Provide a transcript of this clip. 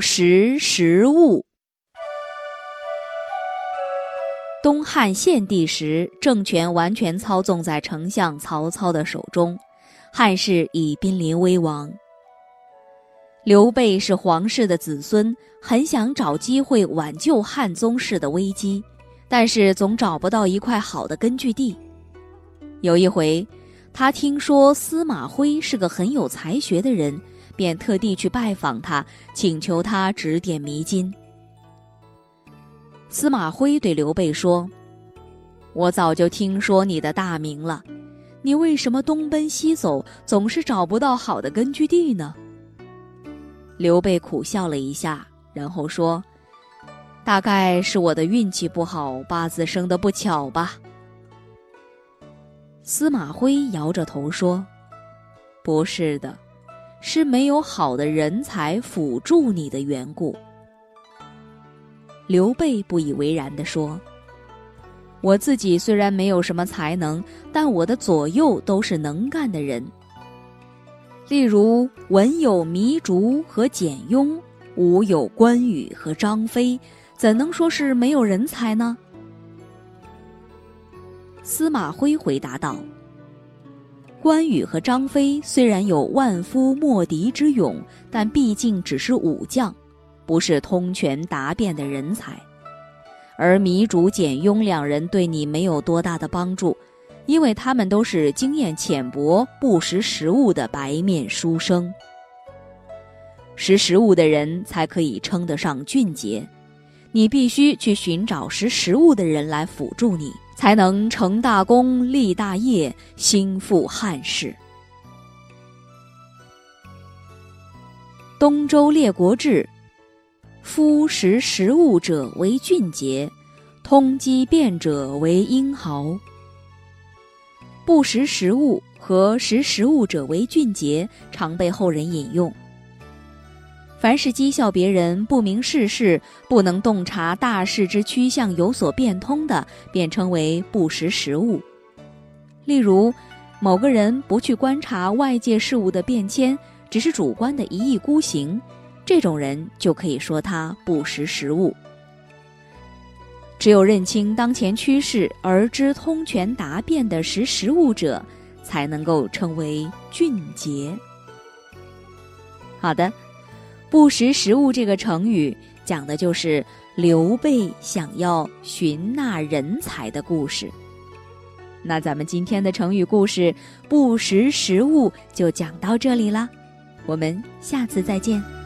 识时务。东汉献帝时，政权完全操纵在丞相曹操的手中，汉室已濒临危亡。刘备是皇室的子孙，很想找机会挽救汉宗室的危机，但是总找不到一块好的根据地。有一回，他听说司马徽是个很有才学的人。便特地去拜访他，请求他指点迷津。司马徽对刘备说：“我早就听说你的大名了，你为什么东奔西走，总是找不到好的根据地呢？”刘备苦笑了一下，然后说：“大概是我的运气不好，八字生的不巧吧。”司马徽摇着头说：“不是的。”是没有好的人才辅助你的缘故。刘备不以为然地说：“我自己虽然没有什么才能，但我的左右都是能干的人。例如文有糜竺和简雍，武有关羽和张飞，怎能说是没有人才呢？”司马徽回答道。关羽和张飞虽然有万夫莫敌之勇，但毕竟只是武将，不是通权达变的人才。而糜竺、简雍两人对你没有多大的帮助，因为他们都是经验浅薄、不识时务的白面书生。识时务的人才可以称得上俊杰，你必须去寻找识时务的人来辅助你。才能成大功、立大业、兴复汉室。《东周列国志》：夫识时务者为俊杰，通机变者为英豪。不识时务和识时务者为俊杰，常被后人引用。凡是讥笑别人不明世事、不能洞察大势之趋向、有所变通的，便称为不识时务。例如，某个人不去观察外界事物的变迁，只是主观的一意孤行，这种人就可以说他不识时务。只有认清当前趋势而知通权达变的识时务者，才能够称为俊杰。好的。不识时务这个成语，讲的就是刘备想要寻纳人才的故事。那咱们今天的成语故事“不识时务”就讲到这里啦，我们下次再见。